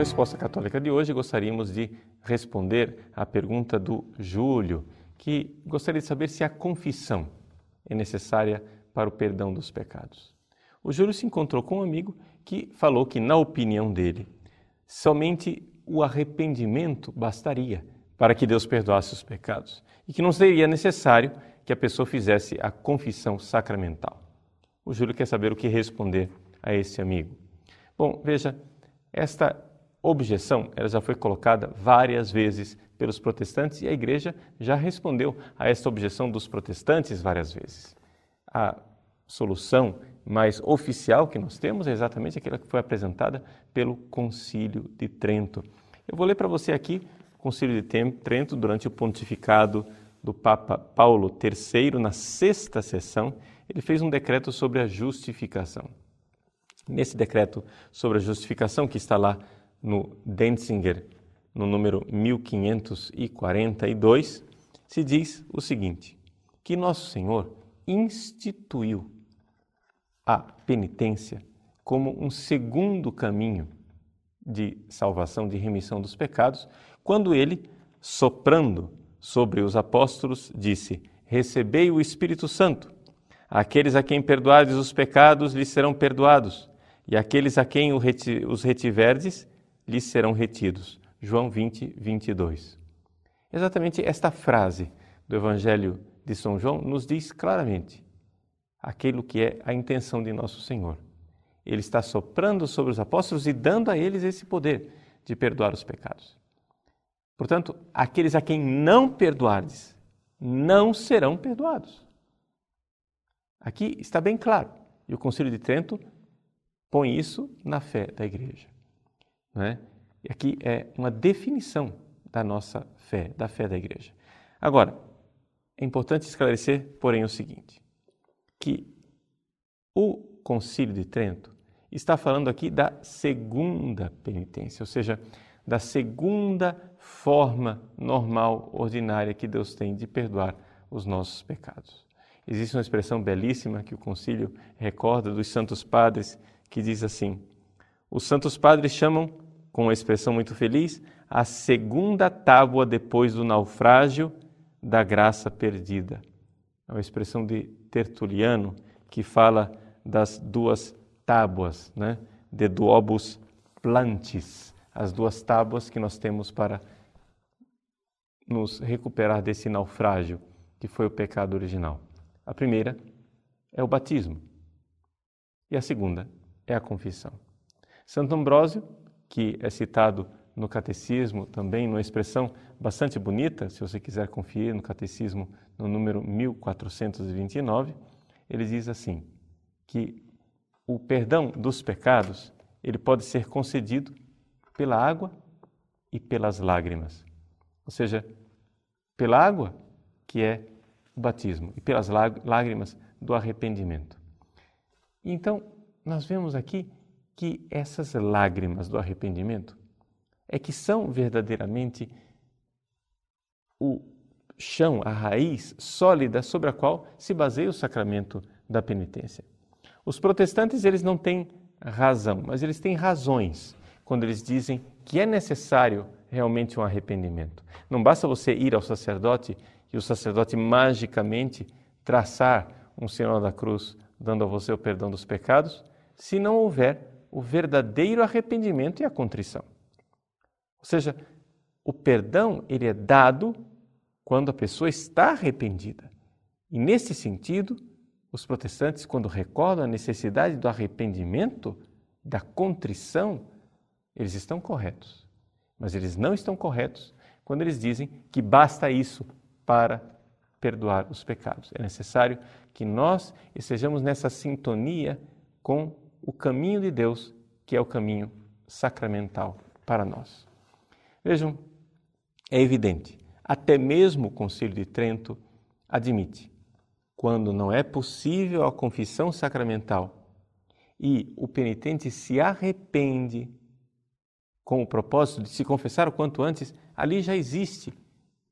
Resposta Católica de hoje, gostaríamos de responder à pergunta do Júlio, que gostaria de saber se a confissão é necessária para o perdão dos pecados. O Júlio se encontrou com um amigo que falou que, na opinião dele, somente o arrependimento bastaria para que Deus perdoasse os pecados e que não seria necessário que a pessoa fizesse a confissão sacramental. O Júlio quer saber o que responder a esse amigo. Bom, veja, esta objeção ela já foi colocada várias vezes pelos protestantes e a igreja já respondeu a esta objeção dos protestantes várias vezes. A solução mais oficial que nós temos é exatamente aquela que foi apresentada pelo Concílio de Trento. Eu vou ler para você aqui o Concílio de Trento durante o pontificado do Papa Paulo III, na sexta sessão, ele fez um decreto sobre a justificação. Nesse decreto sobre a justificação, que está lá no Denzinger, no número 1542, se diz o seguinte: que Nosso Senhor instituiu a penitência como um segundo caminho de salvação, de remissão dos pecados, quando ele, soprando sobre os apóstolos, disse: Recebei o Espírito Santo. Aqueles a quem perdoardes os pecados lhes serão perdoados, e aqueles a quem os retiverdes lhes serão retidos. João 20, 22. Exatamente esta frase do Evangelho de São João nos diz claramente aquilo que é a intenção de nosso Senhor. Ele está soprando sobre os apóstolos e dando a eles esse poder de perdoar os pecados. Portanto, aqueles a quem não perdoardes não serão perdoados. Aqui está bem claro. E o Concílio de Trento põe isso na fé da igreja. Né? E aqui é uma definição da nossa fé, da fé da igreja. Agora, é importante esclarecer, porém, o seguinte: que o Concílio de Trento está falando aqui da segunda penitência, ou seja, da segunda forma normal, ordinária que Deus tem de perdoar os nossos pecados. Existe uma expressão belíssima que o concílio recorda dos santos padres que diz assim: Os santos padres chamam, com uma expressão muito feliz, a segunda tábua depois do naufrágio da graça perdida. É uma expressão de Tertuliano que fala das duas tábuas, né? de duobus plantis, as duas tábuas que nós temos para nos recuperar desse naufrágio que foi o pecado original. A primeira é o batismo e a segunda é a confissão. Santo Ambrósio, que é citado no catecismo também, numa expressão bastante bonita, se você quiser conferir no catecismo no número 1429, ele diz assim: que o perdão dos pecados ele pode ser concedido pela água e pelas lágrimas. Ou seja, pela água, que é o batismo, e pelas lágrimas do arrependimento. Então, nós vemos aqui que essas lágrimas do arrependimento é que são verdadeiramente o chão, a raiz sólida sobre a qual se baseia o sacramento da penitência. Os protestantes, eles não têm razão, mas eles têm razões quando eles dizem que é necessário realmente um arrependimento. Não basta você ir ao sacerdote e o sacerdote magicamente traçar um sinal da cruz dando a você o perdão dos pecados, se não houver o verdadeiro arrependimento e a contrição. Ou seja, o perdão ele é dado quando a pessoa está arrependida. E nesse sentido, os protestantes, quando recordam a necessidade do arrependimento, da contrição, eles estão corretos. Mas eles não estão corretos quando eles dizem que basta isso para perdoar os pecados. É necessário que nós estejamos nessa sintonia com o caminho de Deus, que é o caminho sacramental para nós. Vejam, é evidente, até mesmo o Concílio de Trento admite, quando não é possível a confissão sacramental e o penitente se arrepende com o propósito de se confessar o quanto antes, ali já existe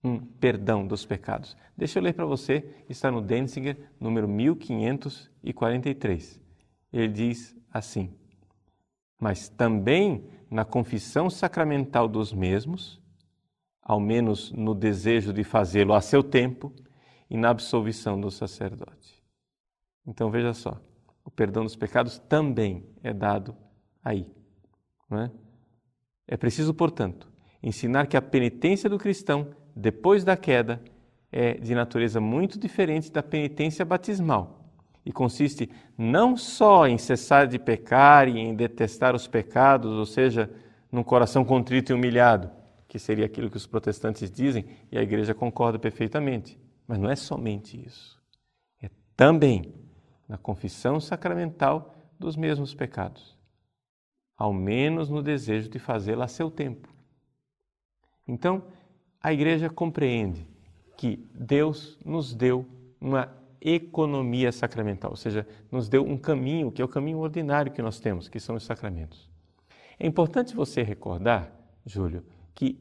um perdão dos pecados. Deixa eu ler para você, está no Denzinger, número 1543. Ele diz assim: Mas também na confissão sacramental dos mesmos, ao menos no desejo de fazê-lo a seu tempo e na absolvição do sacerdote. Então veja só, o perdão dos pecados também é dado aí. Não é? é preciso, portanto, ensinar que a penitência do cristão depois da queda é de natureza muito diferente da penitência batismal e consiste não só em cessar de pecar e em detestar os pecados, ou seja, num coração contrito e humilhado, que seria aquilo que os protestantes dizem e a igreja concorda perfeitamente. Mas não é somente isso. É também na confissão sacramental dos mesmos pecados, ao menos no desejo de fazê-la a seu tempo. Então, a igreja compreende que Deus nos deu uma economia sacramental, ou seja, nos deu um caminho que é o caminho ordinário que nós temos, que são os sacramentos. É importante você recordar, Júlio, que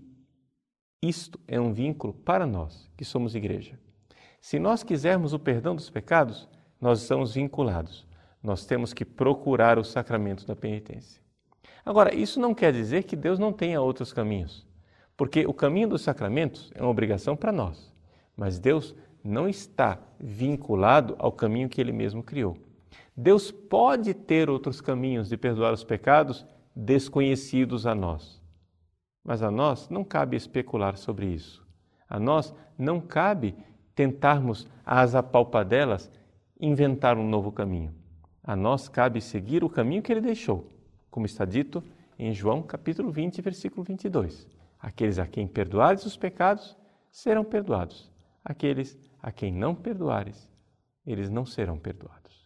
isto é um vínculo para nós, que somos igreja. Se nós quisermos o perdão dos pecados, nós estamos vinculados. Nós temos que procurar o sacramento da penitência. Agora, isso não quer dizer que Deus não tenha outros caminhos, porque o caminho dos sacramentos é uma obrigação para nós, mas Deus não está vinculado ao caminho que ele mesmo criou. Deus pode ter outros caminhos de perdoar os pecados desconhecidos a nós. Mas a nós não cabe especular sobre isso. A nós não cabe tentarmos, às apalpadelas, inventar um novo caminho. A nós cabe seguir o caminho que ele deixou, como está dito em João capítulo 20, versículo 22. Aqueles a quem perdoares os pecados serão perdoados. Aqueles a quem não perdoares, eles não serão perdoados.